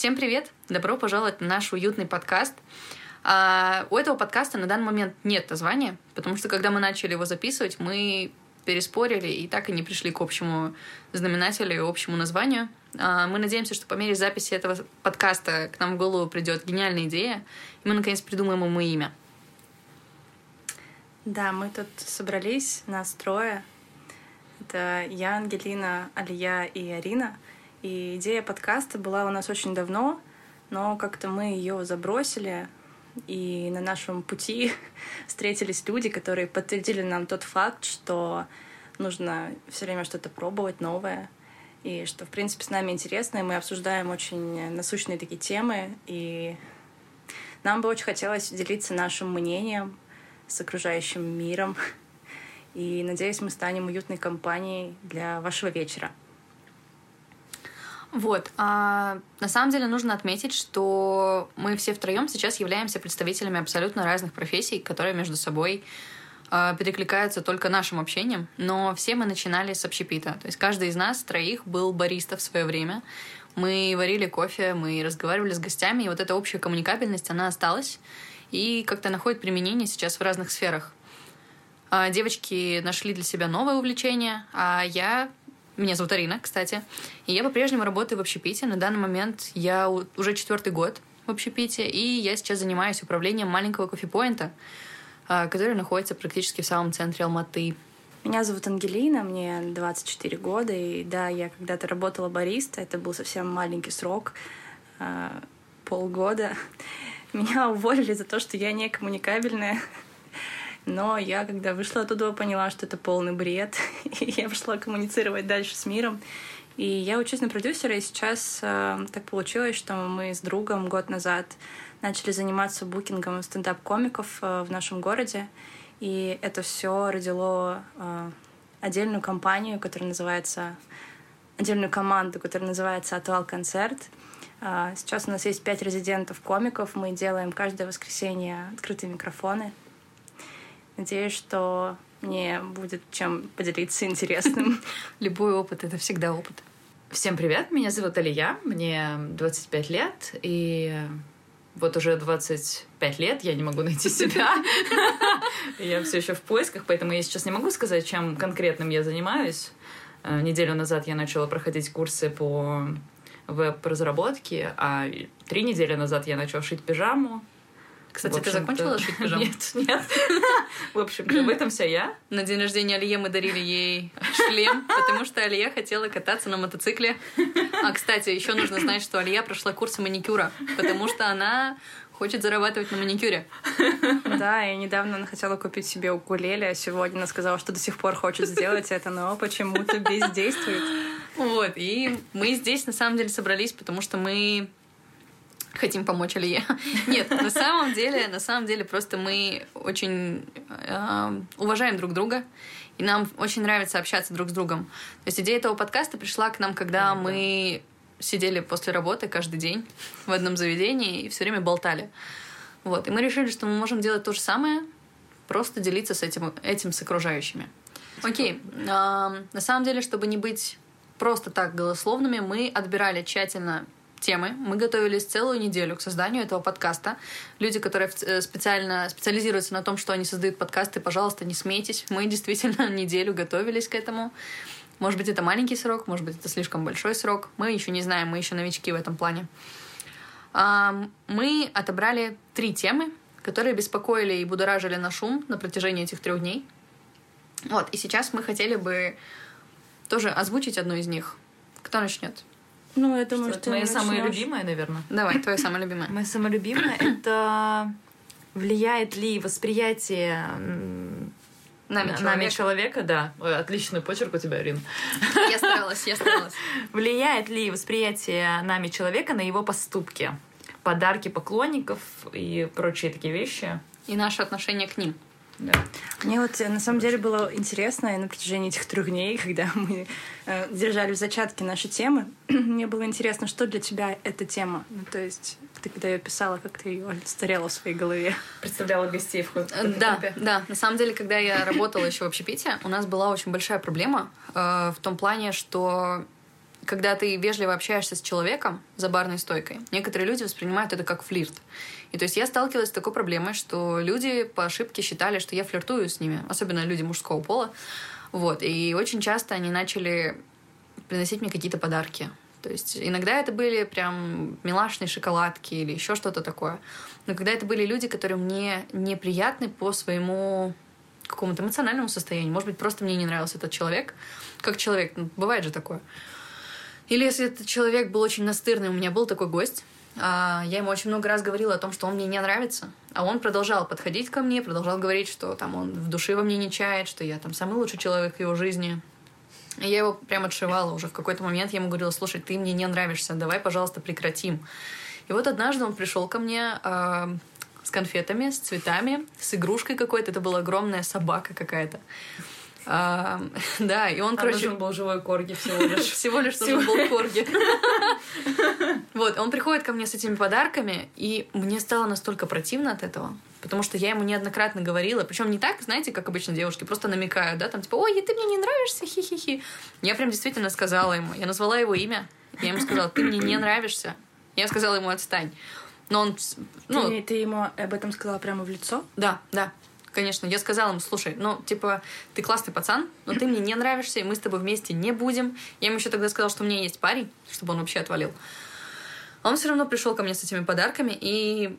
Всем привет! Добро пожаловать на наш уютный подкаст. А, у этого подкаста на данный момент нет названия, потому что когда мы начали его записывать, мы переспорили и так и не пришли к общему знаменателю и общему названию. А, мы надеемся, что по мере записи этого подкаста к нам в голову придет гениальная идея, и мы наконец придумаем ему имя. Да, мы тут собрались, нас трое. Это я, Ангелина, Алия и Арина. И идея подкаста была у нас очень давно, но как-то мы ее забросили, и на нашем пути встретились люди, которые подтвердили нам тот факт, что нужно все время что-то пробовать новое, и что, в принципе, с нами интересно, и мы обсуждаем очень насущные такие темы, и нам бы очень хотелось делиться нашим мнением с окружающим миром, и надеюсь, мы станем уютной компанией для вашего вечера. Вот. А, на самом деле нужно отметить, что мы все втроем сейчас являемся представителями абсолютно разных профессий, которые между собой а, перекликаются только нашим общением, но все мы начинали с общепита. То есть каждый из нас, троих, был бариста в свое время. Мы варили кофе, мы разговаривали с гостями, и вот эта общая коммуникабельность, она осталась и как-то находит применение сейчас в разных сферах. А, девочки нашли для себя новое увлечение, а я меня зовут Арина, кстати. И я по-прежнему работаю в общепите. На данный момент я уже четвертый год в общепите, и я сейчас занимаюсь управлением маленького кофепоинта, а, который находится практически в самом центре Алматы. Меня зовут Ангелина, мне 24 года, и да, я когда-то работала бариста, это был совсем маленький срок, а, полгода. Меня уволили за то, что я не коммуникабельная, но я, когда вышла оттуда, поняла, что это полный бред. И я пошла коммуницировать дальше с миром. И я учусь на продюсера, и сейчас э, так получилось, что мы с другом год назад начали заниматься букингом стендап-комиков э, в нашем городе. И это все родило э, отдельную компанию, которая называется отдельную команду, которая называется «Атуал Концерт». Э, сейчас у нас есть пять резидентов-комиков. Мы делаем каждое воскресенье открытые микрофоны. Надеюсь, что мне будет чем поделиться интересным. Любой опыт — это всегда опыт. Всем привет, меня зовут Алия, мне 25 лет, и вот уже 25 лет я не могу найти себя. Я все еще в поисках, поэтому я сейчас не могу сказать, чем конкретным я занимаюсь. Э, неделю назад я начала проходить курсы по веб-разработке, а три недели назад я начала шить пижаму. Кстати, ты закончила шить пижаму? Нет, нет. В общем-то, в этом вся я. На день рождения Алие мы дарили ей шлем, потому что Алия хотела кататься на мотоцикле. А, кстати, еще нужно знать, что Алия прошла курсы маникюра, потому что она хочет зарабатывать на маникюре. Да, и недавно она хотела купить себе укулеле, а сегодня она сказала, что до сих пор хочет сделать это, но почему-то бездействует. Вот, и мы здесь на самом деле собрались, потому что мы хотим помочь Алие. Нет, на самом деле, на самом деле просто мы очень э, уважаем друг друга, и нам очень нравится общаться друг с другом. То есть идея этого подкаста пришла к нам, когда mm, мы да. сидели после работы каждый день в одном заведении и все время болтали. Вот. И мы решили, что мы можем делать то же самое, просто делиться с этим, этим с окружающими. Окей. Э, на самом деле, чтобы не быть просто так голословными, мы отбирали тщательно темы. Мы готовились целую неделю к созданию этого подкаста. Люди, которые э, специально специализируются на том, что они создают подкасты, пожалуйста, не смейтесь. Мы действительно неделю готовились к этому. Может быть, это маленький срок, может быть, это слишком большой срок. Мы еще не знаем, мы еще новички в этом плане. Мы отобрали три темы, которые беспокоили и будоражили на шум на протяжении этих трех дней. Вот, и сейчас мы хотели бы тоже озвучить одну из них. Кто начнет? Ну, я думаю, что, что моя самая любимая, наверное. Давай, твоя самая любимая. Моя самая любимая — это влияет ли восприятие нами, человека. нами человека, да. Ой, отличный почерк у тебя, Рин. Я старалась, я старалась. Влияет ли восприятие нами человека на его поступки? Подарки поклонников и прочие такие вещи. И наше отношение к ним. Да. Мне вот э, на самом деле было интересно на протяжении этих трех дней, когда мы э, держали в зачатке наши темы, мне было интересно, что для тебя эта тема. Ну, то есть ты когда ее писала, как ты ее олицетворяла в своей голове. Представляла гостей в э, Да, да. На самом деле, когда я работала еще в общепите, у нас была очень большая проблема э, в том плане, что когда ты вежливо общаешься с человеком за барной стойкой, некоторые люди воспринимают это как флирт. И то есть я сталкивалась с такой проблемой, что люди по ошибке считали, что я флиртую с ними, особенно люди мужского пола. Вот. И очень часто они начали приносить мне какие-то подарки. То есть иногда это были прям милашные шоколадки или еще что-то такое. Но когда это были люди, которые мне неприятны по своему какому-то эмоциональному состоянию, может быть, просто мне не нравился этот человек, как человек, ну, бывает же такое. Или если этот человек был очень настырный, у меня был такой гость, я ему очень много раз говорила о том, что он мне не нравится, а он продолжал подходить ко мне, продолжал говорить, что там он в душе во мне не чает, что я там самый лучший человек в его жизни. И я его прям отшивала уже в какой-то момент. Я ему говорила, слушай, ты мне не нравишься, давай, пожалуйста, прекратим. И вот однажды он пришел ко мне э, с конфетами, с цветами, с игрушкой какой-то. Это была огромная собака какая-то. А, да, и он, а короче... нужен был живой корги всего лишь. Всего лишь нужен был корги. Вот, он приходит ко мне с этими подарками, и мне стало настолько противно от этого, потому что я ему неоднократно говорила, причем не так, знаете, как обычно девушки, просто намекают, да, там типа, ой, ты мне не нравишься, хи-хи-хи. Я прям действительно сказала ему, я назвала его имя, я ему сказала, ты мне не нравишься. Я сказала ему, отстань. Но он... Ну, ты, ты ему об этом сказала прямо в лицо? Да, да. Конечно, я сказала ему, слушай, ну, типа, ты классный пацан, но ты мне не нравишься, и мы с тобой вместе не будем. Я ему еще тогда сказала, что у меня есть парень, чтобы он вообще отвалил. Он все равно пришел ко мне с этими подарками, и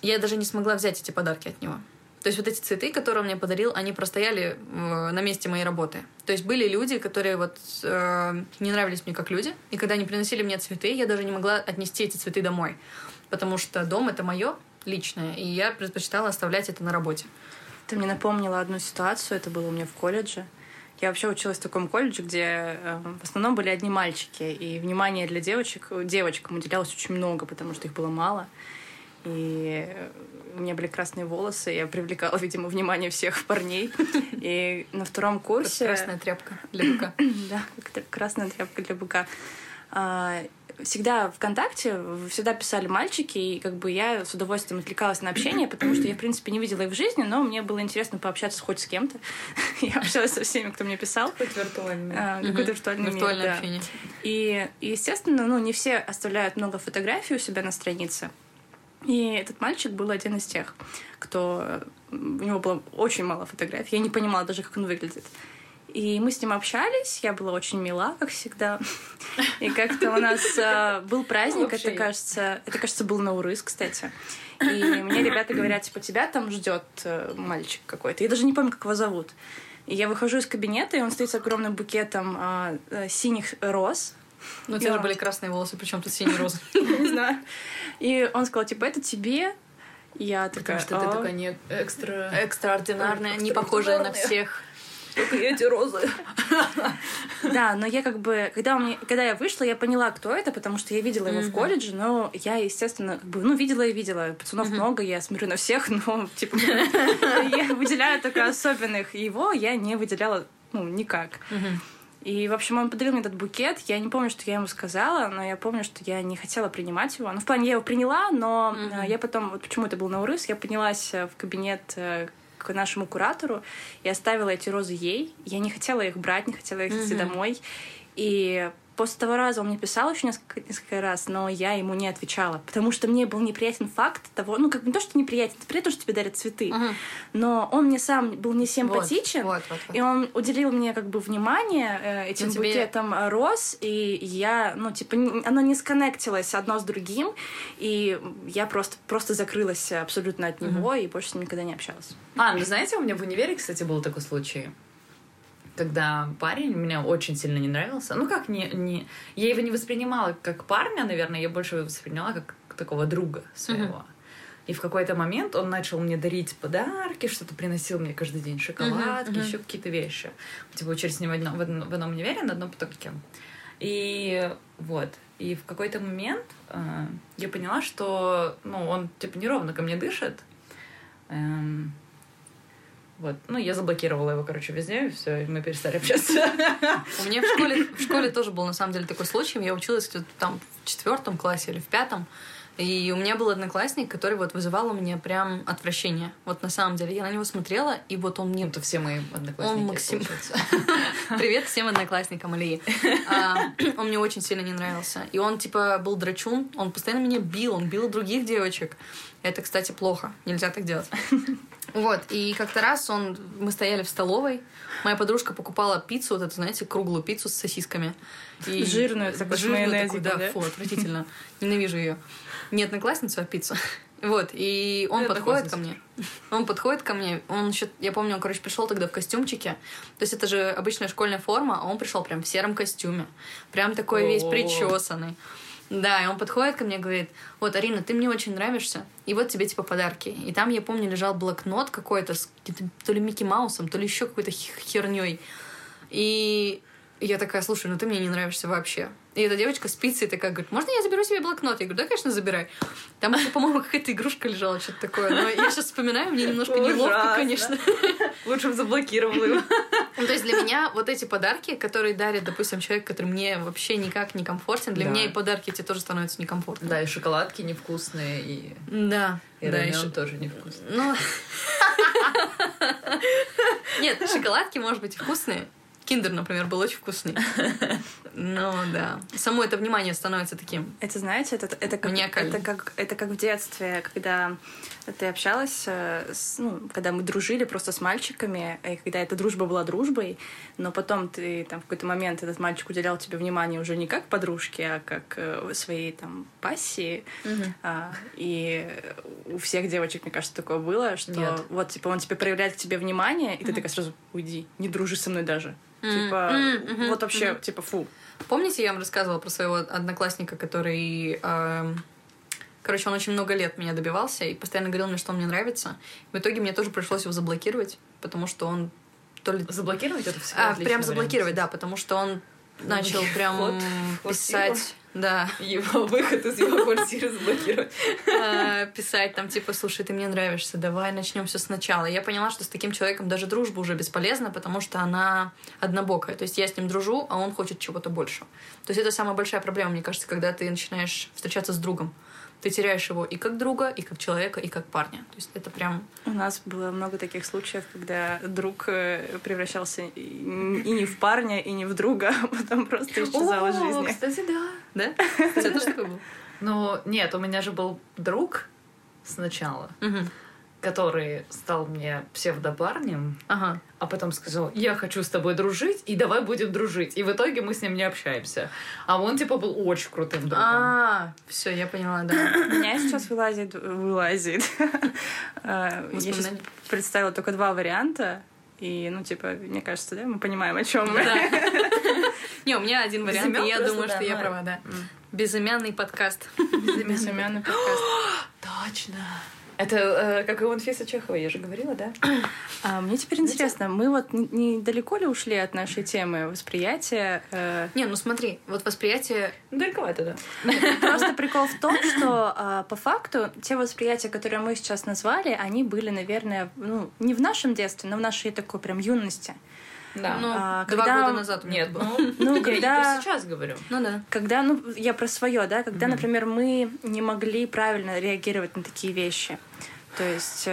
я даже не смогла взять эти подарки от него. То есть вот эти цветы, которые он мне подарил, они простояли э, на месте моей работы. То есть были люди, которые вот э, не нравились мне как люди, и когда они приносили мне цветы, я даже не могла отнести эти цветы домой, потому что дом это мое личное, и я предпочитала оставлять это на работе. Ты мне напомнила одну ситуацию, это было у меня в колледже. Я вообще училась в таком колледже, где э, в основном были одни мальчики, и внимание для девочек, девочкам уделялось очень много, потому что их было мало. И у меня были красные волосы, я привлекала, видимо, внимание всех парней. И на втором курсе... красная тряпка для быка. Да, красная тряпка для быка. Всегда ВКонтакте всегда писали мальчики, и как бы я с удовольствием отвлекалась на общение, потому что я, в принципе, не видела их в жизни, но мне было интересно пообщаться хоть с кем-то. я общалась со всеми, кто мне писал. Хоть виртуальный. А, какой-то виртуальный да. общение. И, естественно, ну, не все оставляют много фотографий у себя на странице. И этот мальчик был один из тех, кто... У него было очень мало фотографий. Я не понимала даже, как он выглядит. И мы с ним общались, я была очень мила, как всегда. И как-то у нас э, был праздник, это кажется, это кажется был Наурыз, кстати. И мне ребята говорят, типа, тебя там ждет э, мальчик какой-то. Я даже не помню, как его зовут. И я выхожу из кабинета, и он стоит с огромным букетом э, э, синих роз. Ну, у тебя же были красные волосы, причем тут синие розы. Не знаю. И он сказал, типа, это тебе. Я такая... Потому что ты такая не экстра... Экстраординарная, не похожая на всех. Только эти розы. Да, но я как бы, когда, мне, когда я вышла, я поняла, кто это, потому что я видела его в колледже, но я, естественно, как бы, ну, видела и видела. Пацанов много, я смотрю на всех, но, типа, я выделяю только особенных. Его я не выделяла, ну, никак. И, в общем, он подарил мне этот букет. Я не помню, что я ему сказала, но я помню, что я не хотела принимать его. Ну, в плане, я его приняла, но mm-hmm. я потом, вот почему это был Наурыз, я поднялась в кабинет э, к нашему куратору и оставила эти розы ей. Я не хотела их брать, не хотела их идти mm-hmm. домой. И После того раза он мне писал еще несколько, несколько раз, но я ему не отвечала, потому что мне был неприятен факт того, ну, как бы не то, что неприятен, это приятно, что тебе дарят цветы, uh-huh. но он мне сам был не симпатичен, вот, вот, вот, вот. и он уделил мне как бы внимание э, этим но букетом тебе... роз, и я, ну, типа, не, оно не сконнектилось одно с другим, и я просто, просто закрылась абсолютно от него, uh-huh. и больше с ним никогда не общалась. А, ну, знаете, у меня в универе, кстати, был такой случай когда парень мне очень сильно не нравился. Ну как, не, не... я его не воспринимала как парня, наверное, я больше его восприняла как такого друга своего. Uh-huh. И в какой-то момент он начал мне дарить подарки, что-то приносил мне каждый день шоколадки, uh-huh, uh-huh. еще какие-то вещи. Типа учились с ним в одном, в одном, в одном универе на одном потоке. И вот. И в какой-то момент э, я поняла, что ну, он типа неровно ко мне дышит. Эм, вот. Ну, я заблокировала его, короче, везде, и все, и мы перестали общаться. У меня в школе, в школе тоже был, на самом деле, такой случай. Я училась там в четвертом классе или в пятом. И у меня был одноклассник, который вот вызывал у меня прям отвращение. Вот на самом деле. Я на него смотрела, и вот он мне... Это все мои одноклассники, Он максим-. Привет всем одноклассникам Алии. А, Он мне очень сильно не нравился. И он, типа, был драчун. Он постоянно меня бил. Он бил других девочек. Это, кстати, плохо. Нельзя так делать. Вот. И как-то раз он... Мы стояли в столовой. Моя подружка покупала пиццу, вот эту, знаете, круглую пиццу с сосисками. И Жирную, такой, с жирную такую, да, да? фу, отвратительно. Ненавижу ее. Не одноклассницу, а пиццу. Вот, и он Это подходит ко мне. Он подходит ко мне, он еще, я помню, он, короче, пришел тогда в костюмчике. То есть это же обычная школьная форма, а он пришел прям в сером костюме. Прям такой весь причесанный. Да, и он подходит ко мне и говорит, вот, Арина, ты мне очень нравишься, и вот тебе, типа, подарки. И там, я помню, лежал блокнот какой-то с каким-то то ли Микки Маусом, то ли еще какой-то херней. И я такая, слушай, ну ты мне не нравишься вообще. И эта девочка с пиццей такая говорит, можно я заберу себе блокнот? Я говорю, да, конечно, забирай. Там, по-моему, какая-то игрушка лежала, что-то такое. Но я сейчас вспоминаю, мне немножко неловко, Ужасно. конечно. Лучше бы заблокировала его. Ну, то есть для меня вот эти подарки, которые дарит, допустим, человек, который мне вообще никак не комфортен, для Да. меня и подарки эти тоже становятся некомфортными. Да, и шоколадки невкусные, и, Да, и да, и шо- тоже невкусный. Ну... Нет, шоколадки, может быть, и вкусные. Киндер, например, был очень вкусный. Ну, да. Само это внимание становится таким. Это, знаете, это, это, как, Маниакально. это, как, это как в детстве, когда ты общалась, э, с, ну, когда мы дружили просто с мальчиками, и когда эта дружба была дружбой, но потом ты там в какой-то момент этот мальчик уделял тебе внимание уже не как подружке, а как э, своей там пассии. А, и у всех девочек, мне кажется, такое было, что Нет. вот, типа, он тебе проявляет к тебе внимание, и ты такая сразу уйди, не дружи со мной даже. Типа, вот вообще, типа, фу. Помните, я вам рассказывала про своего одноклассника, который... эм, Короче, он очень много лет меня добивался и постоянно говорил мне, что он мне нравится. В итоге мне тоже пришлось его заблокировать, потому что он то ли... Заблокировать это всегда А, прям вариант. заблокировать, да, потому что он начал прям вход писать... Да, Его выход из его квартиры заблокировать. э, писать там типа, слушай, ты мне нравишься, давай начнем все сначала. Я поняла, что с таким человеком даже дружба уже бесполезна, потому что она однобокая. То есть я с ним дружу, а он хочет чего-то большего. То есть это самая большая проблема, мне кажется, когда ты начинаешь встречаться с другом. Ты теряешь его и как друга, и как человека, и как парня. То есть это прям... У нас было много таких случаев, когда друг э, превращался и не в парня, и не в друга, а потом просто исчезал из жизни. кстати, да. Да? Это тоже такое было? Ну, нет, у меня же был друг сначала, Мгм. Который стал мне псевдопарнем, Ага. а потом сказал, я хочу с тобой дружить, и давай будем дружить. И в итоге мы с ним не общаемся. А он, типа, был очень крутым другом. А, все, я поняла, да. У меня сейчас вылазит... Вылазит. Э, Я сейчас представила только два варианта. И, ну, типа, мне кажется, да, мы понимаем, о чем мы. Не, у меня один вариант, и я думаю, да, что я права, да. Безымянный подкаст. Безымянный подкаст. Точно. Это э, как и у Анфисы Чеховой, я же говорила, да? А мне теперь интересно, мы вот недалеко ли ушли от нашей темы восприятия? Э, Не, ну смотри, вот восприятие... Ну, Далековато, да. Просто прикол в том, что а, по факту те восприятия, которые мы сейчас назвали, они были, наверное, ну, не в нашем детстве, но в нашей такой прям юности. Да. Ну, А, два когда- года назад у меня Нет, было. ну, Ну, я и когда- про сейчас говорю. Ну да. Когда, ну, я про свое, да, когда, Мгм. например, мы не могли правильно реагировать на такие вещи. То есть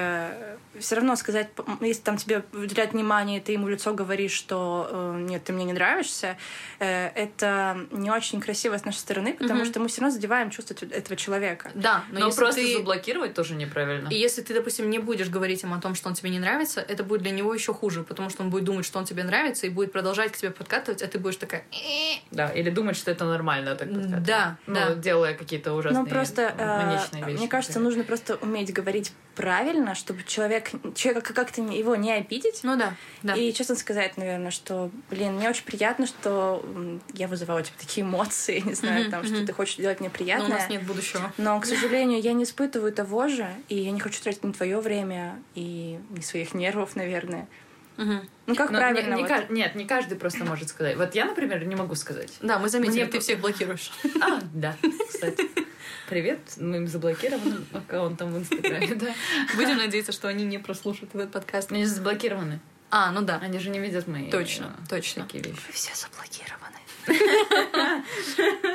все равно сказать, если там тебе уделяют внимание, и ты ему в лицо говоришь, что э, нет, ты мне не нравишься, э, это не очень красиво с нашей стороны, потому Мгм. что мы все равно задеваем чувства этого человека. Да, но, Но, если просто ты... заблокировать тоже неправильно. И если ты, допустим, не будешь говорить ему о том, что он тебе не нравится, это будет для него еще хуже, потому что он будет думать, что он тебе нравится, и будет продолжать к тебе подкатывать, а ты будешь такая... Да, или думать, что это нормально так подкатывать. Да, Ну, да. делая какие-то ужасные Ну, просто, э, вещи. мне кажется, например. нужно просто уметь говорить правильно, чтобы человек, человека как-то не- его не обидеть. Ну да, да. И честно сказать, наверное, что, блин, мне очень приятно, что я вызываю типа такие эмоции, не знаю, Мгм, там, мгм. что ты хочешь делать мне Но у нас нет будущего. Но, к сожалению, я не испытываю того же, и я не хочу тратить ни твое время и ни своих нервов, наверное. Мгм. Ну как Но правильно? не- не вот? Нет, не каждый просто может сказать. Вот я, например, не могу сказать. Да, мы заметили, Мне ты всех блокируешь. А, да, кстати. Привет, моим заблокированным аккаунтом в Инстаграме, да. Будем надеяться, что они не прослушают этот подкаст. Они же заблокированы. А, ну да. Они же не видят мои Точно, э, точно. такие вещи. Вы все заблокированы.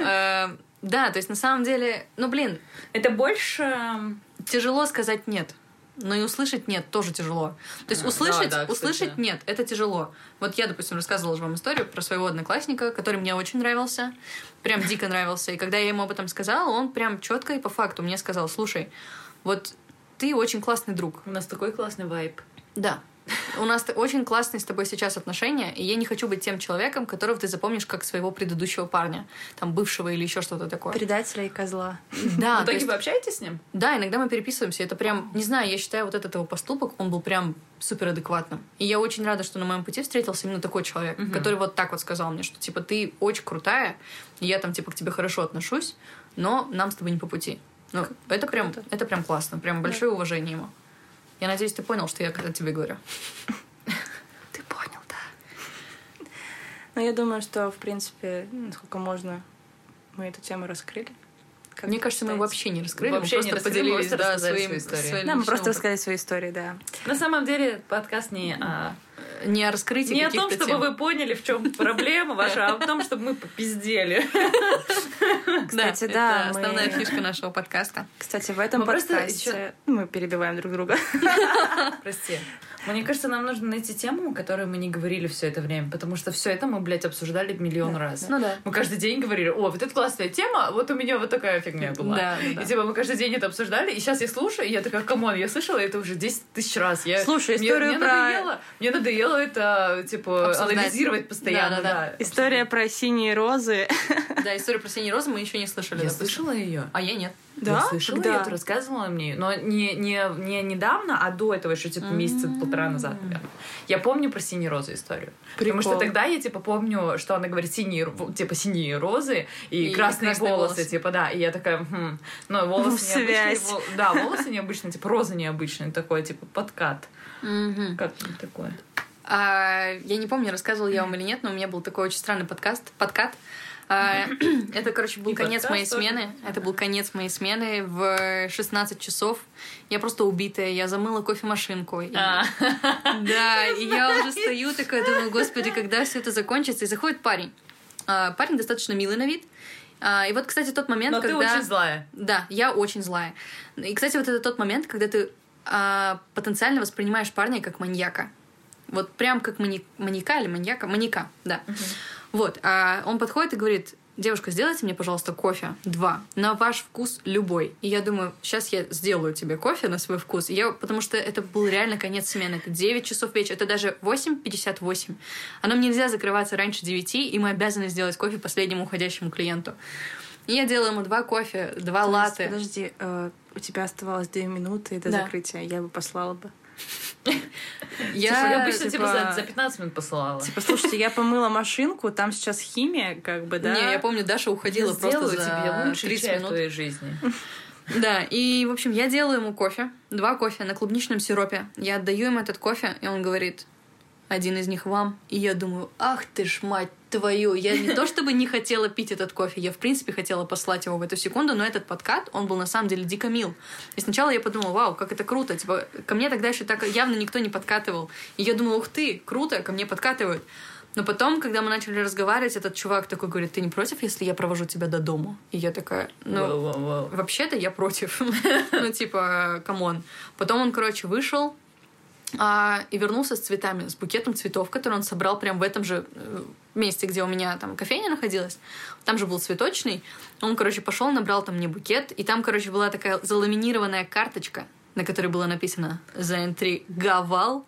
Э, Да, то есть на самом деле, ну блин, Это больше... тяжело сказать нет. Но и услышать нет тоже тяжело. То есть А, услышать, да, да, кстати. услышать нет, это тяжело. Вот я, допустим, рассказывала же вам историю про своего одноклассника, который мне очень нравился, прям дико нравился. И когда я ему об этом сказала, он прям четко и по факту мне сказал: слушай, вот ты очень классный друг. У нас такой классный вайб. Да. У нас очень классные с тобой сейчас отношения, и я не хочу быть тем человеком, которого ты запомнишь как своего предыдущего парня, там, бывшего или еще что-то такое. Предателя и козла. Да, В то итоге есть- вы общаетесь с ним? да, иногда мы переписываемся. Это прям, не знаю, я считаю, вот этот его поступок, он был прям супер адекватным. И я очень рада, что на моем пути встретился именно такой человек, который вот так вот сказал мне, что типа ты очень крутая, и я там типа к тебе хорошо отношусь, но нам с тобой не по пути. Ну, это прям, это прям классно, прям большое уважение ему. Я надеюсь, ты понял, что я когда тебе говорю. Ты понял, да. Но я думаю, что, в принципе, насколько можно, мы эту тему раскрыли. Как Мне кажется, мы считаете? вообще не раскрыли, Вообще мы не просто раскрыли, мы поделились да, своим, своим Да, мы просто рассказали свои истории, да. На самом деле подкаст не, а, не о раскрытии не о том, чтобы тем. вы поняли, в чем проблема ваша, а о том, чтобы мы попиздели. Кстати, да, да, это основная фишка нашего подкаста. Кстати, в этом подкасте мы перебиваем друг друга. Прости. Мне кажется, нам нужно найти тему, о которой мы не говорили все это время, потому что все это мы, блядь, обсуждали миллион раз. Ну да. Мы каждый день говорили, о, вот это классная тема, вот у меня вот такая фигня была. Да, да, да. И типа мы каждый день это обсуждали, и сейчас я слушаю, и я такая, come on, я слышала это уже 10 тысяч раз. Я, Слушай, мне, историю мне про- надоело, мне надоело это, типа, Обсуждать. анализировать постоянно. Да, да, да. История про синие розы. Да, историю про синие розы мы еще не слышали. Я допустим. слышала ее. А я нет. Да? Я слышала, Когда? я это рассказывала мне, но не, не, не недавно, а до этого еще типа месяца полтора назад, наверное. Я помню про синие розы историю. Потому что Прикол. тогда я типа помню, что она говорит синие, типа синие розы и, И красные, красные волосы, волосы. типа да. И я такая, хм, ну волосы Ну, необычные, связь. вол- да, волосы необычные, типа розы необычные, такой типа подкат, как такое. А, я не помню, рассказывала я вам или нет, но у меня был такой очень странный подкаст, подкат. А, это, короче, был И конец моей тоже. смены. Это был конец моей смены в 16 часов. Я просто убитая. Я замыла кофемашинку. И- А. Да, и я уже стою такая, думаю, господи, когда все это закончится? И заходит парень. А, Парень достаточно милый на вид. А, И вот, кстати, тот момент, Но ты когда... очень злая. Да, я очень злая. И, кстати, вот это тот момент, когда ты а, потенциально воспринимаешь парня как маньяка. Вот прям как мани... маньяка или маньяка? Маньяка, да. Вот. А он подходит и говорит, девушка, сделайте мне, пожалуйста, кофе. Два. На ваш вкус любой. И я думаю, сейчас я сделаю тебе кофе на свой вкус. И я, потому что это был реально конец смены. Это 9 часов вечера. Это даже 8.58. А нам нельзя закрываться раньше 9, и мы обязаны сделать кофе последнему уходящему клиенту. И я делаю ему два кофе, два То есть, латте. Подожди, э, у тебя оставалось две минуты до Да. закрытия. Я бы послала бы. Я, Типа, обычно типа, за, за 15 минут посылала. Типа, слушайте, я помыла машинку, там сейчас химия, как бы, да? Не, я помню, Даша уходила Я просто за тебе лучший 30 чай в минут. твоей жизни. Да, и, в общем, я делаю ему кофе, два кофе на клубничном сиропе. Я отдаю ему этот кофе, и он говорит, один из них вам. И я думаю, ах ты ж мать твою. Я не то чтобы не хотела пить этот кофе, я, в принципе, хотела послать его в эту секунду, но этот подкат, он был на самом деле дико мил. И сначала я подумала, вау, как это круто. Типа, ко мне тогда еще так явно никто не подкатывал. И я думала, ух ты, круто, ко мне подкатывают. Но потом, когда мы начали разговаривать, этот чувак такой говорит, ты не против, если я провожу тебя до дома? И я такая, ну, Воу-воу-воу. Вообще-то я против. ну, типа, come on. Потом он, короче, вышел а, и вернулся с цветами, с букетом цветов, который он собрал прям в этом же э, месте, где у меня там кофейня находилась. Там же был цветочный. Он, короче, пошел, набрал там мне букет, и там, короче, была такая заламинированная карточка, на которой было написано «Заинтриговал,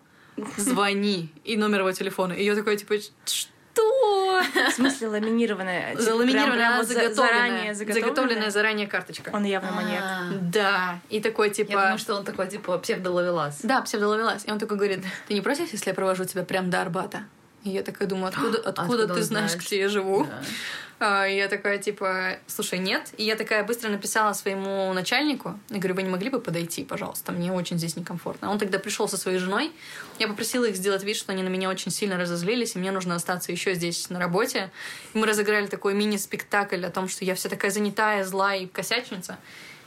звони» и номер его телефона. И я такой, типа, что? В смысле ламинированная? Типа, Заламинированная, прям- она прям вот за- заготовленная, заранее заготовленная заранее карточка. Он явно маньяк. А. Да, и такой типа... Я думаю, что он такой, типа, псевдоловелас. Да, псевдоловелас. И он такой говорит, ты не против, если я провожу тебя прям до Арбата? И я такая думаю, откуда, откуда, Откуда ты знаешь, знает? где я живу? Да. А, я такая, типа, слушай, нет. И я такая быстро написала своему начальнику. Я говорю, вы не могли бы подойти, пожалуйста? Мне очень здесь некомфортно. Он тогда пришел со своей женой. Я попросила их сделать вид, что они на меня очень сильно разозлились, и мне нужно остаться еще здесь на работе. И мы разыграли такой мини-спектакль о том, что я вся такая занятая, злая и косячница.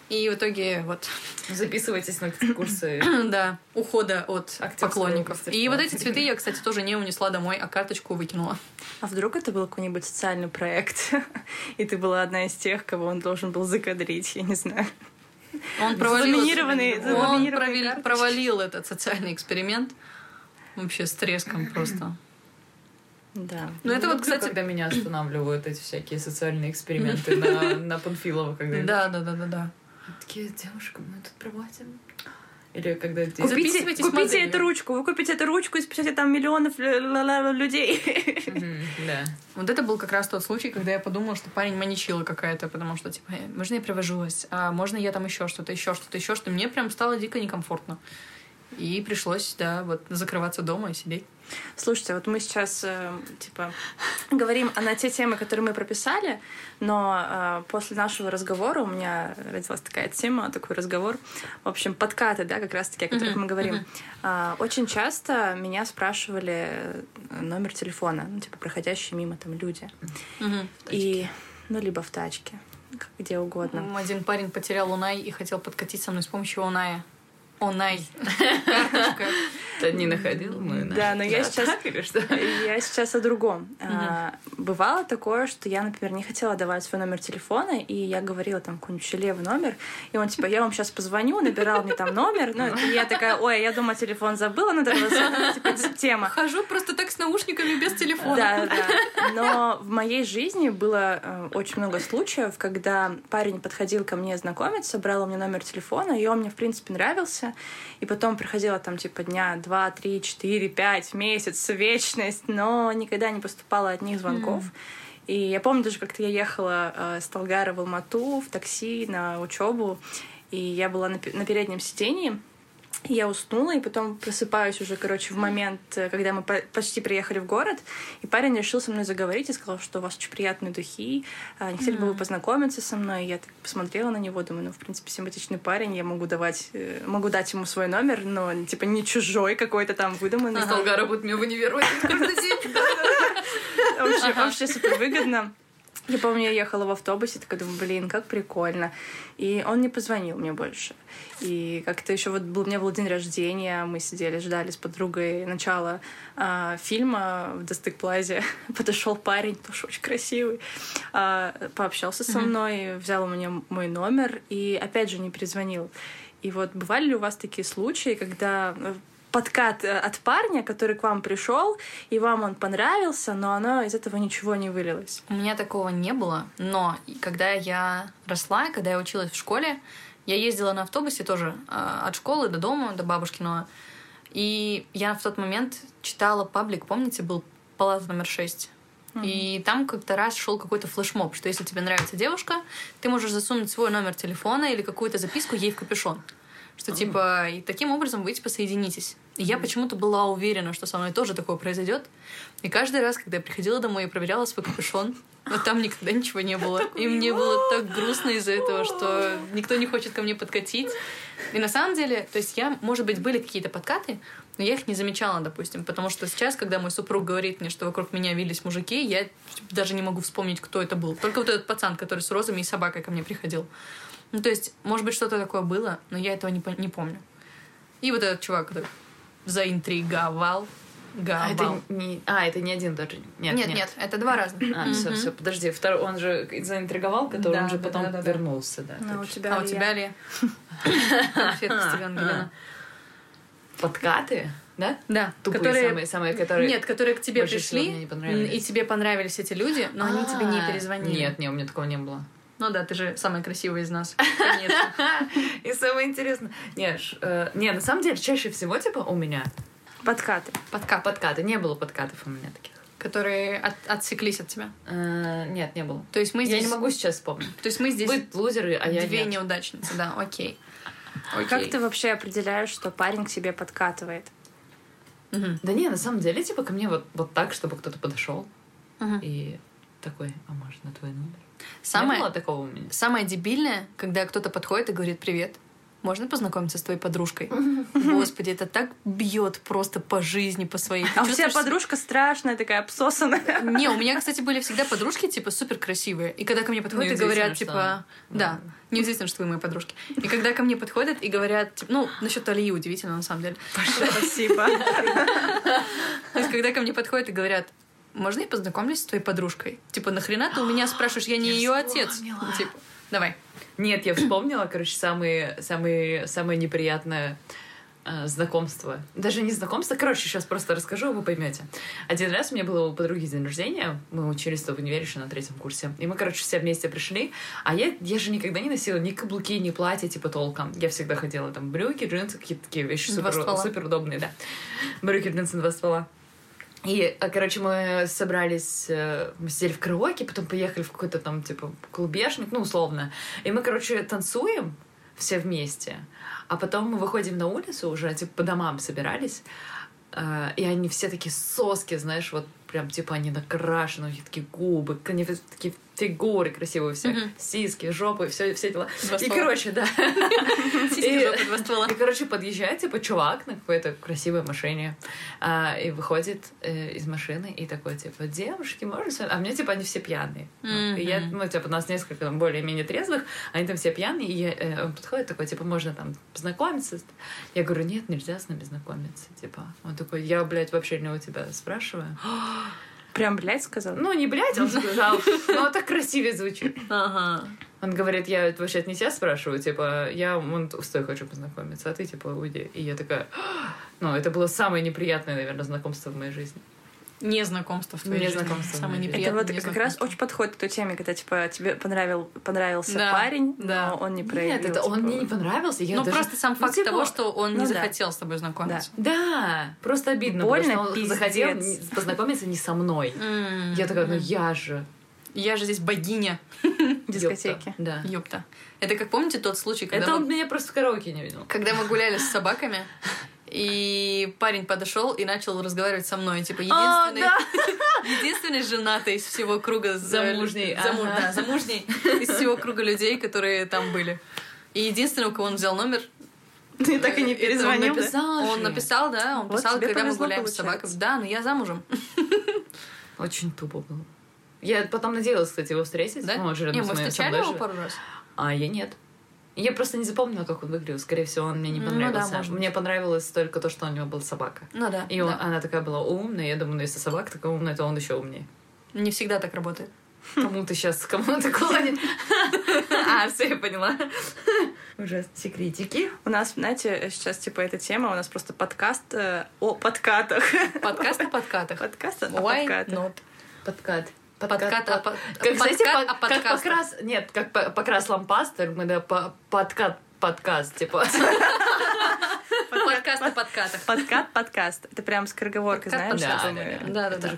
И в итоге вот... Записывайтесь на курсы. да, ухода от Актерского поклонников. мастерства. И вот эти цветы я, кстати, тоже не унесла домой, а карточку выкинула. А вдруг это был какой-нибудь социальный проект, и ты была одна из тех, кого он должен был закадрить, я не знаю. Он провалил, он этот социальный эксперимент. Вообще с треском просто. Да. Ну, это вот, кстати... когда меня останавливают эти всякие социальные эксперименты на, на Панфилова, когда Да, да, да, да, да. Такие девушка, мы тут проводим. Или когда здесь- Купите, купите моделью. эту ручку, вы купите эту ручку и спасете там миллионов ла- людей. Мгм, Да. Вот это был как раз тот случай, когда я подумала, что парень маничила какая-то, потому что, типа, «Э, можно я провожусь, а можно я там еще что-то, еще что-то, еще что-то. Мне прям стало дико некомфортно. И пришлось, да, вот закрываться дома и сидеть. Слушайте, вот мы сейчас, э, типа, говорим на те темы, которые мы прописали, но э, после нашего разговора у меня родилась такая тема, такой разговор. В общем, подкаты, да, как раз-таки, о которых Мгм, мы говорим. мгм. А, очень часто меня спрашивали э, номер телефона, ну, типа, проходящие мимо там люди. И, ну, либо в тачке, где угодно. Один парень потерял Унай и хотел подкатить со мной с помощью Уная. Онай. Карточка. Ты не находил мы? Да, но я сейчас-? Я сейчас о другом. А, Бывало такое, что я, например, не хотела давать свой номер телефона, и я говорила там какой-нибудь левый номер, и он типа, я вам сейчас позвоню, набирал мне там номер, ну, и я такая, ой, я дома телефон забыла, ну, это типа тема. Хожу просто так с наушниками без телефона. Да, да. Но в моей жизни было э, очень много случаев, когда парень подходил ко мне знакомиться, брал у меня номер телефона, и он мне, в принципе, нравился. И потом проходило там, типа, дня два, три, четыре, пять, месяц, вечность, но никогда не поступало от них звонков. И я помню даже, как-то я ехала э, с Талгара в Алмату в такси на учебу, и я была на на переднем сидении, Я уснула, и потом просыпаюсь уже, короче, в момент, э, когда мы по- почти приехали в город, и парень решил со мной заговорить и сказал, что у вас очень приятные духи, а, не хотели бы вы познакомиться со мной. Я так посмотрела на него, думаю, ну, в принципе, симпатичный парень, я могу давать, э, могу дать ему свой номер, но, типа, не чужой какой-то там выдуманный. Из Долгара будет мне в универ. Вообще, вообще супер выгодно. Я помню, я ехала в автобусе, такая думаю, блин, как прикольно. И он не позвонил мне больше. И как-то еще вот был, у меня был день рождения, мы сидели, ждали с подругой начала а, фильма в Достык Плазе. Подошел парень, тоже очень красивый, а, пообщался со мной, взял у меня мой номер и опять же не перезвонил. И вот бывали ли у вас такие случаи, когда э, подкат э, от парня, который к вам пришел, и вам он понравился, но оно из этого ничего не вылилось. У меня такого не было, но когда я росла, когда я училась в школе, я ездила на автобусе тоже а, от школы до дома, до бабушкиного. И я в тот момент читала паблик, помните, был палата номер 6. И там как-то раз шел какой-то флешмоб, что если тебе нравится девушка, ты можешь засунуть свой номер телефона или какую-то записку ей в капюшон. Что типа, и таким образом вы типа соединитесь. И я почему-то была уверена, что со мной тоже такое произойдет. И каждый раз, когда я приходила домой и проверяла свой капюшон, но там никогда ничего не было. И мне было так грустно из-за этого, что никто не хочет ко мне подкатить. И на самом деле, то есть я, может быть, были какие-то подкаты, но я их не замечала, допустим, потому что сейчас, когда мой супруг говорит мне, что вокруг меня вились мужики, я даже не могу вспомнить, кто это был. Только вот этот пацан, который с розами и собакой ко мне приходил. Ну, то есть, может быть, что-то такое было, но я этого не, по- не помню. И вот этот чувак, который заинтриговал. А Гавал. это не, а, это не один даже. Нет, Нет, нет, это два разных. А, все, все, подожди, второй, он же заинтриговал, который Да, он же да, потом да, вернулся, да. Ну, у тебя А у тебя ли? Ангелина. Подкаты, да? Да, Тупые которые... самые, самые, которые... Нет, которые к тебе пришли, и тебе понравились эти люди, но они тебе не А, перезвонили. Нет, нет, у меня такого не было. Ну да, ты же самая красивая из нас. Конечно. И самое интересное... Не, ш- э, не, на самом деле, чаще всего, типа, у меня Подкаты. Подкат, подкаты. Не было подкатов у меня таких. которые от- отсеклись от тебя. Э, Нет, не было. То есть мы здесь... Я не могу сейчас вспомнить. То есть мы здесь Вы лузеры, а я две нет. неудачницы, да, окей. Окей. Как ты вообще определяешь, что парень к себе подкатывает? Мгм. Да не, на самом деле, типа, ко мне вот, вот так, чтобы кто-то подошел Мгм. и такой, а можно твой номер? Не Самое, было такого у меня. самое дебильное, когда кто-то подходит и говорит «привет». можно познакомиться с твоей подружкой? Господи, это так бьет просто по жизни, по своей. Ты А у тебя подружка страшная, такая обсосанная. Не, у меня, кстати, были всегда подружки, типа, супер красивые. И когда ко мне подходят и говорят, что- типа, да, неудивительно, что вы мои подружки. И когда ко мне подходят и говорят, типа, ну, насчет Алии удивительно, на самом деле. Спасибо. То есть, когда ко мне подходят и говорят, можно я познакомлюсь с твоей подружкой? Типа, нахрена ты у меня спрашиваешь, я не Я ее отец? Типа, давай. Нет, я вспомнила, короче, самые, самые, самое неприятное э, знакомство. Даже не знакомство, короче, сейчас просто расскажу, вы поймете. Один раз у меня было у подруги день рождения, мы учились в универе еще на третьем курсе, и мы, короче, все вместе пришли, а я, я же никогда не носила ни каблуки, ни платья, типа, толком. Я всегда ходила там брюки, джинсы, какие-то такие вещи супер, супер удобные, да. Брюки, джинсы, два ствола. И, а, короче, мы собрались, э, мы сидели в караоке, потом поехали в какой-то там, типа, клубешник, ну, условно. И мы, короче, танцуем все вместе, а потом мы выходим на улицу уже, типа, по домам собирались, э, и они все такие соски, знаешь, вот прям, типа, они накрашены, у них такие губы, они такие фигуры красивые все, Мгм. сиськи, жопы, все, все дела. Два И, ствола. короче, да. Сиськи, И- жопы, два ствола. И, короче, подъезжает, типа, чувак на какой-то красивой машине а, и выходит э, из машины и такой, типа, девушки, можно с вами?» А мне, типа, они все пьяные. Ну, И я, ну, типа, нас несколько там более-менее трезвых, они там все пьяные, и я, э, он подходит такой, типа, можно там познакомиться? Я говорю, нет, нельзя с нами знакомиться, типа. Он такой, я, блядь, вообще не у тебя спрашиваю. Прям, блядь, сказал. Ну, не блядь, он сказал, но так красивее звучит. Ага. Он говорит, я вообще не тебя спрашиваю, типа, я вон с той хочу познакомиться, а ты, типа, уйди. И я такая, «А!» ну, это было самое неприятное, наверное, знакомство в моей жизни. Не знакомство в твоей Не жизни. знакомство в Самое жизни. Это неприятное вот как раз незнакомство. очень подходит к той теме, когда, типа, тебе понравил, понравился Да, парень, да. но он не проявил. Нет, это он типа, мне не понравился. Я Ну, даже- просто сам ну, факт типа, того, что он ну не да. захотел с тобой знакомиться. Да, просто обидно, Больно, потому что он захотел пиздец. не- познакомиться не со мной. Я такая, ну я же. Я же здесь богиня. Дискотеки. Да. Ёпта. Это как помните тот случай, когда Это он меня просто в караоке не видел. Когда мы гуляли с собаками, и парень подошел и начал разговаривать со мной, типа А, единственный, да. единственный женатый из всего круга за- Замужний, заму- ага. да, замужний из всего круга людей, которые там были. И единственный, у кого он взял номер, Ты так и не Это он перезвонил, да? написал. он написал, да, он Вот писал, когда мы гуляем с собаками. получается. Да, но я замужем. Очень тупо было. Я потом надеялась, кстати, его встретить. Да? Ну, он же рядом Не, мы встречали его пару раз. А я нет. Я просто не запомнила, как он выглядел. Скорее всего, он мне не Ну да, понравился. может быть. мне понравилось только то, что у него была собака. Ну да. И он- да. она такая была умная. Я думаю, ну если собака такая умная, то он еще умнее. Не всегда так работает. Кому ты сейчас, кому ты клонишь? А, все, я поняла. Ужасно. Секретики. У нас, знаете, сейчас, типа, эта тема, у нас просто подкаст э, о подкатах. Подкаст о подкатах. Подкаст о Why подкатах. not? Подкат. Подкат о под- Как, знаете, подкат по- о как подкастах. покрас... Нет, как по- покрас лампастер, мы да по- подкат подкаст, типа. Подкаст о подкатах. Подкат, подкаст. Это прям скороговорка, знаешь, Да, да, да.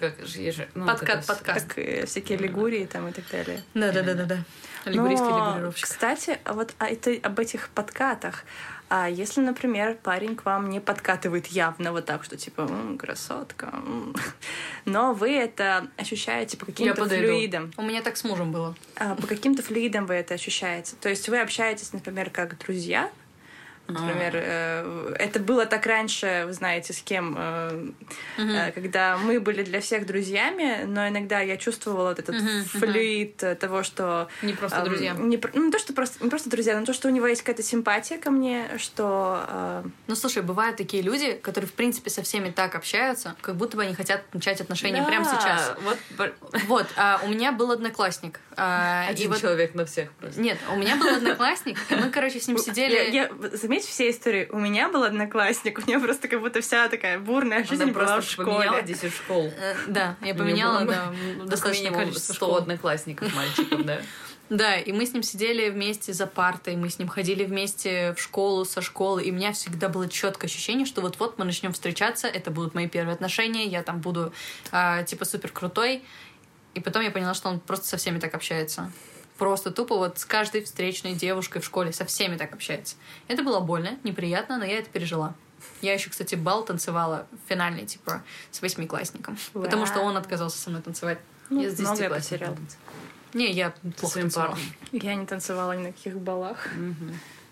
Ну, Подкат, подкаст. Как э, всякие лигурии там и так далее. Да, да, да, да, да. Лигурийский лигурировщик. Кстати, а вот а это, об этих подкатах. А если, например, парень к вам не подкатывает явно вот так, что типа «М, красотка, м», но вы это ощущаете по каким-то флюидам. У меня так с мужем было. А, по каким-то флюидам вы это ощущаете. То есть вы общаетесь, например, как друзья. Например, э, это было так раньше, вы знаете, с кем, э, э, когда мы были для всех друзьями, но иногда я чувствовала вот этот флюид того, что Не просто друзья. Не, ну, не то, что просто, не просто друзья, но то, что у него есть какая-то симпатия ко мне, что... Ну, слушай, бывают такие люди, которые, в принципе, со всеми так общаются, как будто бы они хотят начать отношения прямо Да, сейчас. Вот Вот, а, у меня был одноклассник. а, и один вот- человек на всех просто. Нет, у меня был одноклассник, и мы, короче, с ним сидели... Я, я- заметь все истории. У меня был одноклассник, у меня просто как будто вся такая бурная жизнь Она была в просто поменяла школе. 10 школ. Э, Да, я поменяла, да, минимум количество 100 школ. одноклассников, мальчиков, да. Да, и мы с ним сидели вместе за партой, мы с ним ходили вместе в школу, со школы, и у меня всегда было четкое ощущение, что вот-вот мы начнем встречаться, это будут мои первые отношения, я там буду а, типа супер крутой. И потом я поняла, что он просто со всеми так общается. Просто тупо вот с каждой встречной девушкой в школе со всеми так общается. Это было больно, неприятно, но я это пережила. Я еще, кстати, бал танцевала финальный, типа, с восьмиклассником. Потому что он отказался со мной танцевать. Ну, Я с много я 10 потеряла. Не, я плохо своим танцевала. парнем. Я не танцевала ни на каких балах.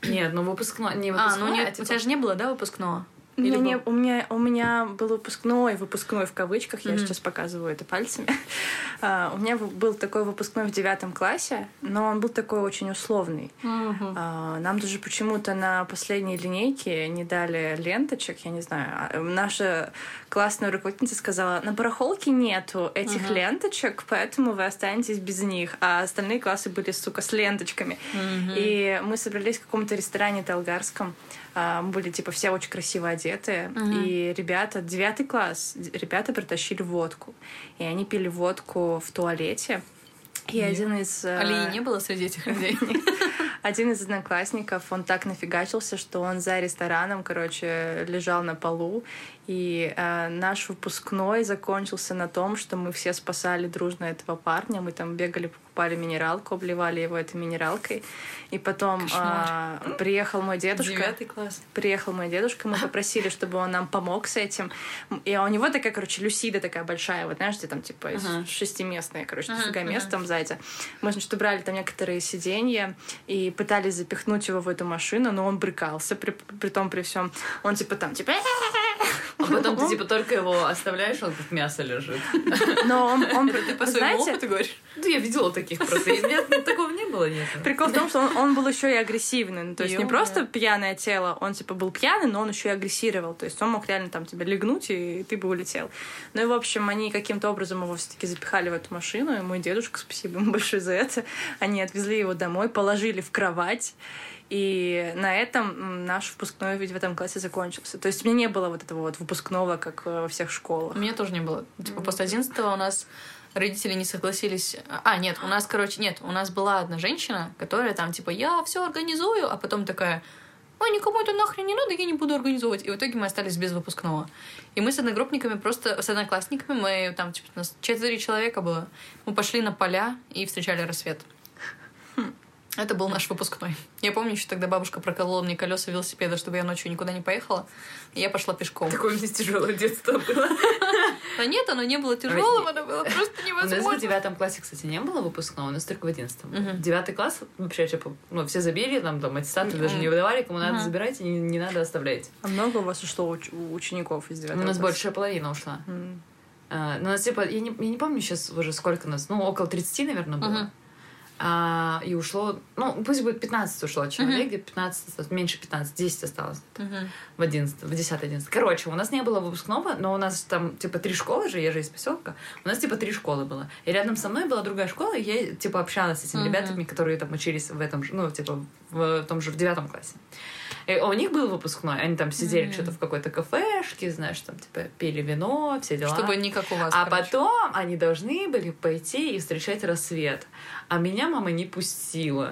Нет, ну выпускной, не А, выпускной, ну не, а у типа- тебя же не было, да, выпускного? У меня, не- был? у, меня, у меня был выпускной, выпускной в кавычках, я Мгм. сейчас показываю это пальцами. А, у меня был такой выпускной в девятом классе, но он был такой очень условный. А, Нам даже почему-то на последней линейке не дали ленточек, я не знаю. А, Наша классная руководительница сказала, на барахолке нету этих Ага. ленточек, поэтому вы останетесь без них. А остальные классы были, сука, с ленточками. Мгм. И мы собрались в каком-то ресторане Талгарском. А, Мы были, типа, все очень красиво одеты. Мгм. И ребята, девятый класс, ребята притащили водку. И они пили водку в туалете. И один из... э, Алии не было среди этих людей? один из одноклассников, он так нафигачился, что он за рестораном, короче, лежал на полу. И э, наш выпускной закончился на том, что мы все спасали дружно этого парня. Мы там бегали, покупали минералку, обливали его этой минералкой. И потом э, приехал мой дедушка. Девятый класс. Приехал мой дедушка, мы попросили, чтобы он нам помог с этим. И у него такая, короче, люсида такая большая, вот знаешь, где там типа Ага. шестиместная, короче, Ага, дофига ага. мест там сзади. Мы, значит, убрали там некоторые сиденья и пытались запихнуть его в эту машину, но он брыкался, при, при том, при всем. Он типа там, типа... А потом ты типа только его оставляешь, он как мясо лежит. Но он, он Ты по своему знаете, опыту говоришь? Ну, я видела таких просто. И Нет, ну, такого не было, нет. Прикол в том, что он, он был еще и агрессивный. Ну, то есть не Ё-моё. просто пьяное тело, он типа был пьяный, но он еще и агрессировал. То есть он мог реально там тебя легнуть, и ты бы улетел. Ну и, в общем, они каким-то образом его все-таки запихали в эту машину, и мой дедушка, спасибо ему большое за это, они отвезли его домой, положили в кровать. И на этом наш выпускной ведь в этом классе закончился. То есть у меня не было вот этого вот выпускного, как э, во всех школах. У меня тоже не было. Типа после 11 у нас родители не согласились. А, нет, у нас, короче, нет, у нас была одна женщина, которая там, типа, я все организую, а потом такая, ой, никому это нахрен не надо, я не буду организовывать. И в итоге мы остались без выпускного. И мы с одногруппниками просто, с одноклассниками, мы там, типа, нас четыре человека было. Мы пошли на поля и встречали рассвет. Это был наш выпускной. Я помню, еще тогда бабушка проколола мне колеса велосипеда, чтобы я ночью никуда не поехала. И я пошла пешком. Такое у меня тяжелое детство было. Да нет, оно не было тяжелым, оно было просто У нас в невозможно. девятом классе, кстати, не было выпускного, у нас только в одиннадцатом. Девятый класс вообще, типа, ну, все забили, там, там, аттестаты даже не выдавали, кому надо, Ага. забирайте, не, надо оставлять. А много у вас ушло уч- у учеников из У девятого нас класса? большая половина ушла. А, ну, у нас, типа, я не, я не помню сейчас уже сколько нас, ну, около 30, наверное, было. А, и ушло, ну, пусть будет 15 ушло человек, где-то 15 осталось, меньше 15, 10 осталось Мгм. в 11, в 10 11 Короче, у нас не было выпускного, но у нас там, типа, три школы же, я же из поселка, у нас, типа, три школы было. И рядом со мной была другая школа, и я, типа, общалась с этими Мгм. ребятами, которые там учились в этом же, ну, типа, в том же, в девятом классе. И у них был выпускной, они там сидели Мгм. что-то в какой-то кафешке, знаешь, там, типа, пили вино, все дела. Чтобы не как у вас. А короче. потом они должны были пойти и встречать рассвет. А меня мама не пустила.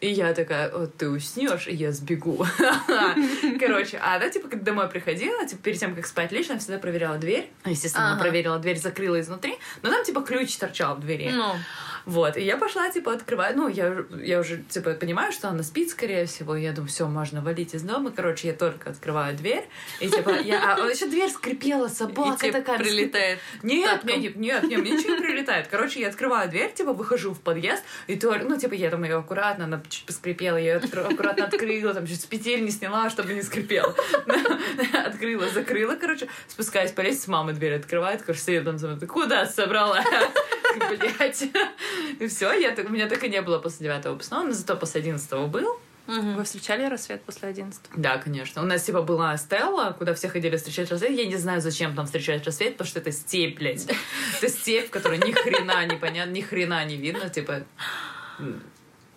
И я такая, вот ты уснешь, и я сбегу. Короче, а она, типа, когда домой приходила, типа, перед тем, как спать лечь, она всегда проверяла дверь. Естественно, Ага. проверила дверь, закрыла изнутри, но там, типа, ключ торчал в двери. Ну, Вот, и я пошла, типа, открывать, ну, я, я уже, типа, понимаю, что она спит, скорее всего, и я думаю, все, можно валить из дома, короче, я только открываю дверь, и, типа, я, а еще дверь скрипела, и собака тебе такая, прилетает. нет, тапком. нет, нет, нет, мне ничего не прилетает. Короче, я открываю дверь, типа, выхожу в подъезд, и то, ну, типа, я там ее аккуратно, она чуть поскрипела, я ее аккуратно открыла, там, чуть с петель не сняла, чтобы не скрипела. Открыла, закрыла, короче, спускаюсь по лестнице, мама дверь открывает, короче, там за мной, ты куда собрала? Блять. И все, я, у меня так и не было после девятого выпускного, но зато после одиннадцатого был. Мгм. Вы встречали рассвет после 11 Да, конечно. У нас, типа, была Стелла, куда все ходили встречать рассвет. Я не знаю, зачем там встречать рассвет, потому что это степь, блядь. Это степь, в которой ни хрена не понятно, ни хрена не видно, типа...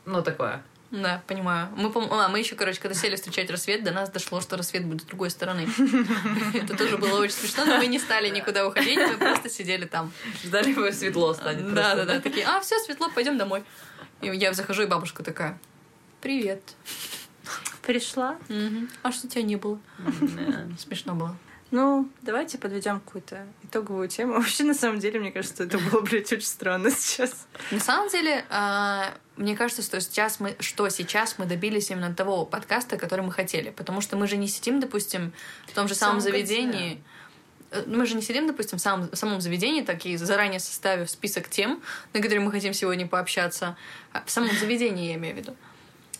Ну, такое. Да, понимаю. Мы, пом- а, мы еще, короче, когда сели встречать рассвет, до нас дошло, что рассвет будет с другой стороны. Это тоже было очень смешно, но мы не стали никуда уходить, мы просто сидели там. Ждали, его светло станет. Да, да, да. Такие, а, все, светло, пойдем домой. И я захожу, и бабушка такая, привет. Пришла. А что тебя не было? Смешно было. Ну, давайте подведем какую-то итоговую тему. Вообще, на самом деле, мне кажется, это было, блядь, очень странно сейчас. На самом деле, а, мне кажется, что сейчас мы, что сейчас мы добились именно того подкаста, который мы хотели. Потому что мы же не сидим, допустим, в том же В самом самом конце. заведении. Э, Мы же не сидим, допустим, в самом, в самом заведении, такие заранее составив список тем, на которые мы хотим сегодня пообщаться. А В самом заведении, я имею в виду.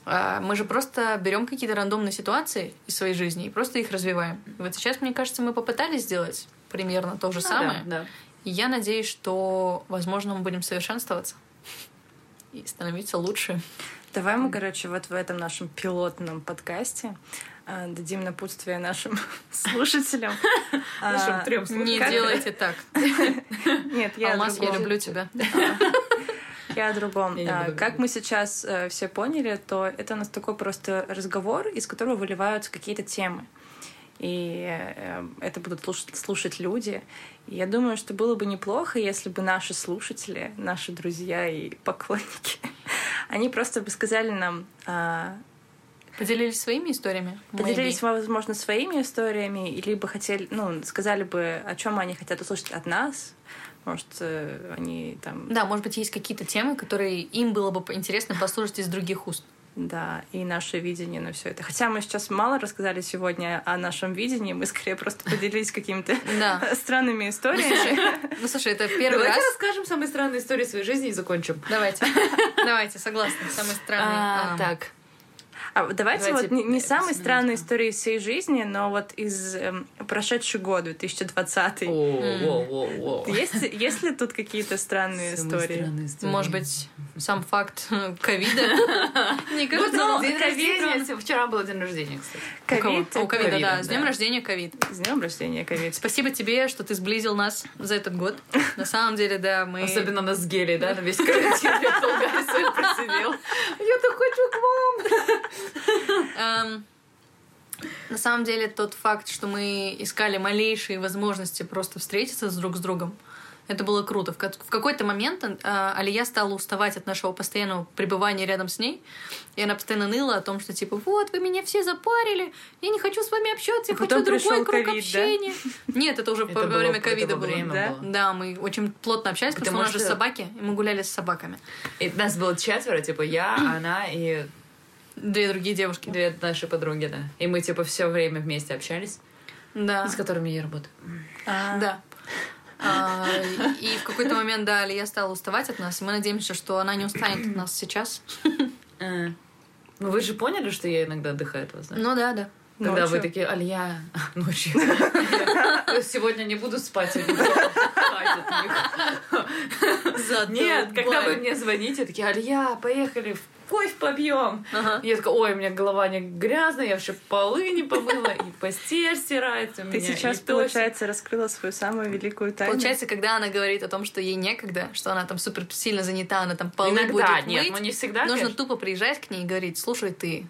А, Мы же просто берем какие-то рандомные ситуации из своей жизни и просто их развиваем. И вот сейчас, мне кажется, мы попытались сделать примерно то же самое. Да, да. И я надеюсь, что, возможно, мы будем совершенствоваться и становиться лучше. Давай мы, короче, вот в этом нашем пилотном подкасте а, дадим напутствие нашим слушателям. Нашим А, трем Не Как- делайте так. Нет, я Алмаз, я люблю тебя. Я о другом. Я не А, Как мы сейчас э, все поняли, то это у нас такой просто разговор, из которого выливаются какие-то темы. И э, это будут слуш- слушать люди. И я думаю, что было бы неплохо, если бы наши слушатели, наши друзья и поклонники, они просто бы сказали нам, а, Поделились своими историями? поделились, Maybe. возможно, своими историями, либо хотели, ну, сказали бы, о чем они хотят услышать от нас. Может, э, они там Да, может быть, есть какие-то темы, которые им было бы интересно послушать из других уст. Да, и наше видение на все это. Хотя мы сейчас мало рассказали сегодня о нашем видении, мы скорее просто поделились какими-то странными историями. Ну, слушай, это первый Давайте раз. расскажем самые странные истории своей жизни и закончим. Давайте. Давайте, согласна. Самый странный. А, а, так. А давайте, Давайте вот не, не самые странные истории из всей жизни, но вот из эм, прошедший год, 2020. О, о, о, о. Есть, есть ли тут какие-то странные истории? странные истории. Может быть, сам факт ковида. Вот, кажется, ну, день рождения. Вчера был день рождения, кстати. У? Ковид? У ковида, Ковида, да. С днем рождения, ковид. С днем рождения, ковид. Спасибо тебе, что ты сблизил нас за этот год. На самом деле, да, мы... Особенно нас с Гелей, да, на весь карантин я своей просидел. Я так хочу к вам. Эм, на самом деле, тот факт, что мы искали малейшие возможности просто встретиться друг с другом, это было круто. В, ка- в какой-то момент э, Алия стала уставать от нашего постоянного пребывания рядом с ней, и она постоянно ныла о том, что типа, вот, вы меня все запарили, я не хочу с вами общаться, я А хочу другой круг да? общения. Нет, это уже Это во было- время ковида было. Да? было. Да, мы очень плотно общались, потому, Потому что у нас же собаки, и мы гуляли с собаками. И нас было четверо, типа я, она и Две другие девушки. две наши подруги, да. И мы, типа, все время вместе общались, Да. с которыми я работаю. А, Да. А, И в какой-то момент, да, Алия стала уставать от нас, мы надеемся, что она не устанет от нас сейчас. А. Ну, вы же поняли, что я иногда отдыхаю от вас, да? Ну да, да. Когда вы такие, Алья, ночью. Сегодня не буду спать. Нет, когда вы мне звоните, такие, Алья, поехали, в кофе побьем. Ага. Я такая, ой, у меня голова не грязная, я вообще полы не помыла, и постель стирается у Ты сейчас, получается, раскрыла свою самую великую тайну. Получается, когда она говорит о том, что ей некогда, что она там супер сильно занята, она там полы Иногда, будет нет, мыть, ну не всегда, нужно конечно. тупо приезжать к ней и говорить, слушай, ты,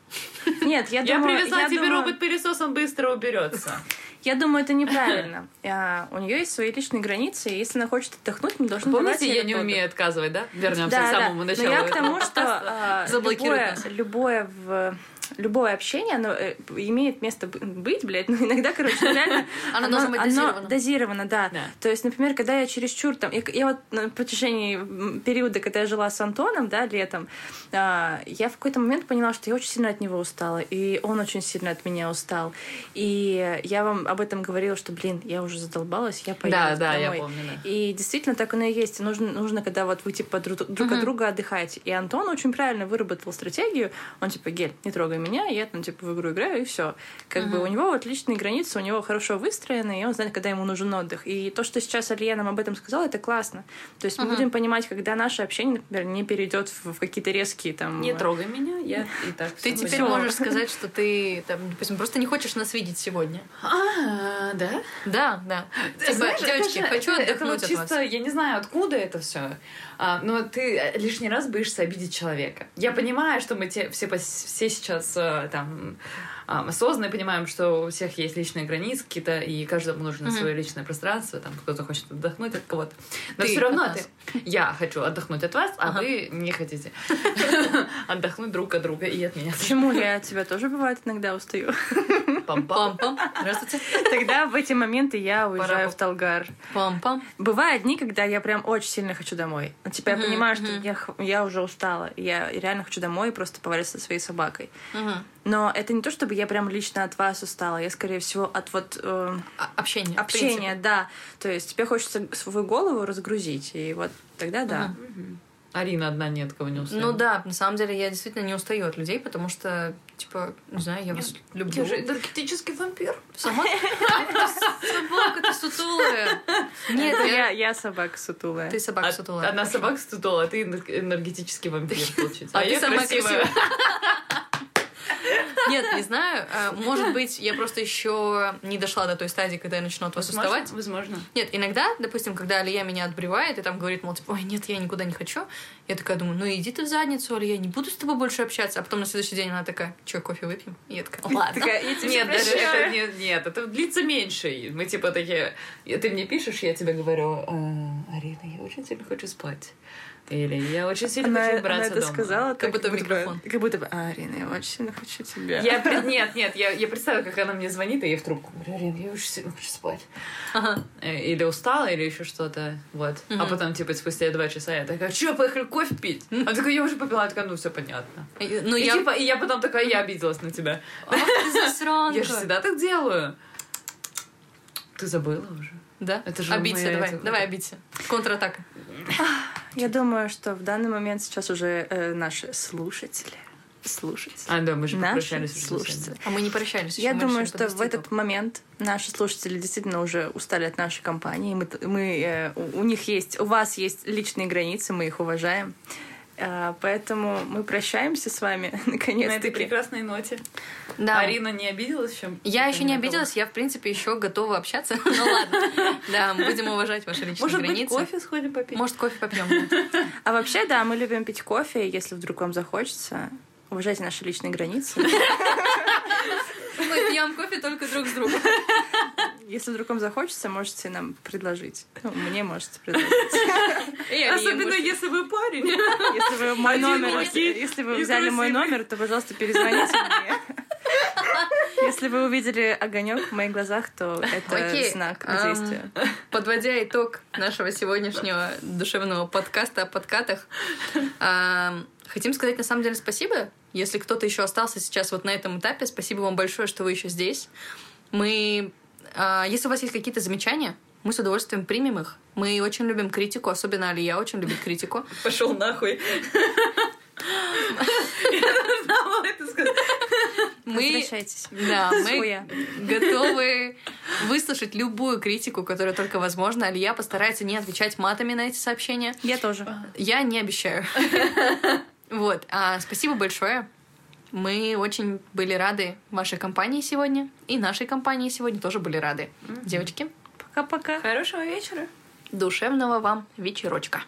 Нет, я, Я думаю, привезла я тебе думаю- робот-пылесос, он быстро уберется. Я думаю, это неправильно. У нее есть свои личные границы, и если она хочет отдохнуть, мы должны Помните, я не умею отказывать, да? Вернемся. Да, к да. самому Но началу. я к тому, что нас. любое в любое общение, оно э, имеет место быть, блядь, но иногда, короче, ну, реально... Оно должно быть оно дозировано. дозировано, да. Да. То есть, например, когда я чересчур там... Я, я вот на протяжении периода, когда я жила с Антоном, да, летом, а, я в какой-то момент поняла, что я очень сильно от него устала, и он очень сильно от меня устал. И я вам об этом говорила, что, блин, я уже задолбалась, я поеду Да, да, я домой. помню, да. И действительно так оно и есть. Нужно, нужно когда вот вы типа друг, друг от друга отдыхаете. И Антон очень правильно выработал стратегию. Он типа, Гель, не трогай меня, я там типа в игру играю, и все. Как бы у него вот личные границы, у него хорошо выстроены, и он знает, когда ему нужен отдых. И то, что сейчас Алия нам об этом сказала, это классно. То есть мы будем понимать, когда наше общение, например, не перейдет в, в какие-то резкие там... Не трогай меня, я и так ты теперь можешь сказать, что ты, там, допустим, просто не хочешь нас видеть сегодня. А, да? Да, да. Типа, девочки, хочу отдохнуть вот от чисто, вас. я не знаю, откуда это все, но ты лишний раз боишься обидеть человека. Я понимаю, что мы те, все, все сейчас э, там осознанно понимаем, что у всех есть личные границы какие-то, и каждому нужно Мгм. свое личное пространство, там кто-то хочет отдохнуть от кого-то. Но Ты все равно ты, я хочу отдохнуть от вас, а Ага. вы не хотите отдохнуть друг от друга и от меня. Почему я от тебя тоже бывает иногда устаю? Пам-пам. Пам-пам. Здравствуйте. Тогда в эти моменты я уезжаю в Талгар. Пам-пам. Бывают дни, когда я прям очень сильно хочу домой. Типа я понимаю, что я, уже устала. Я реально хочу домой и просто поваляться со своей собакой. Но это не то, чтобы я прям лично от вас устала. Я, скорее всего, от вот э, А- Общение. в общения, да. То есть тебе хочется свою голову разгрузить. И вот тогда да. Мгм. Арина одна нет, кого не устает. Ну да, на самом деле я действительно не устаю от людей, потому что, типа, не знаю, я вас люблю. Я же энергетический вампир. Сама собака, ты сутулая. Нет, я... я, я собака сутулая. Ты собака А- сутулая. Одна собака стутула, а ты энер- энергетический вампир, получается. А ты я красивая. Нет, не знаю. А, Может быть, я просто еще не дошла до той стадии, когда я начну от вас Возможно, уставать. возможно. Нет, иногда, допустим, когда Алия меня отбревает и там говорит, мол, типа, ой, нет, я никуда не хочу, я такая думаю, ну иди ты в задницу, Алия, не буду с тобой больше общаться. А потом на следующий день она такая, что, кофе выпьем? И я такая, ладно. Такая, я тебя Нет, даже это не- нет, это длится меньше. Мы типа такие, ты мне пишешь, я тебе говорю, «Э, Арина, я очень сильно хочу спать. Или я очень сильно Она, хочу она убраться это дома. сказала, Как будто в бы- микрофон. Как будто бы, «А, Арина, я очень сильно хочу тебя. Я, нет, нет, я, я представила, как она мне звонит, и я в трубку говорю, Арина, я очень сильно хочу спать. Ага. Э, Или устала, или еще что-то. Вот. А Мгм. потом, типа, спустя два часа я такая, что, поехали кофе пить? Она такая, я уже попила, я такая, ну все понятно. И- Ну, и, я... типа, и я потом такая, я обиделась на тебя. Ах, ты засранка. Я же всегда так делаю. Ты забыла уже? Да? Это же обидься, давай, эта- давай обидься. Контратака. Я думаю, что в данный момент сейчас уже э, наши слушатели, слушатели, А, да, мы же наши попрощались уже слушатели. А мы не прощались. Я думаю, что в этот момент наши слушатели действительно уже устали от нашей компании. Мы, т- мы, э, у у них есть, у вас есть личные границы, мы их уважаем. А, Поэтому мы прощаемся с вами На этой прекрасной ноте. Да. Арина не обиделась еще? Я еще не обиделась, я, в принципе, еще готова общаться. Ну ладно. Да, мы будем уважать ваши личные Может быть, границы. кофе сходим попить? Может, кофе попьем. А вообще, да, мы любим пить кофе, если вдруг вам захочется. Уважайте наши личные границы. Мы пьем кофе только друг с другом. Если вдруг вам захочется, можете нам предложить. Ну, мне можете предложить. Особенно если вы парень. Если вы мой номер, если вы взяли мой номер, то, пожалуйста, перезвоните мне. Если вы увидели огонек в моих глазах, то это Окей, знак ам, действия. Подводя итог нашего сегодняшнего душевного подкаста о подкатах, ам, хотим сказать на самом деле спасибо. Если кто-то еще остался сейчас вот на этом этапе, спасибо вам большое, что вы еще здесь. Мы, если у вас есть какие-то замечания, мы с удовольствием примем их. Мы очень любим критику, особенно Алия очень любит критику. Пошел нахуй. Мы, да, мы готовы выслушать любую критику, которая только возможна. Алия постарается не отвечать матами на эти сообщения. Я тоже. Я не обещаю. Вот. А, спасибо большое. Мы очень были рады вашей компании сегодня. И нашей компании сегодня тоже были рады. Девочки, Пока-пока. Хорошего вечера. душевного вам вечерочка.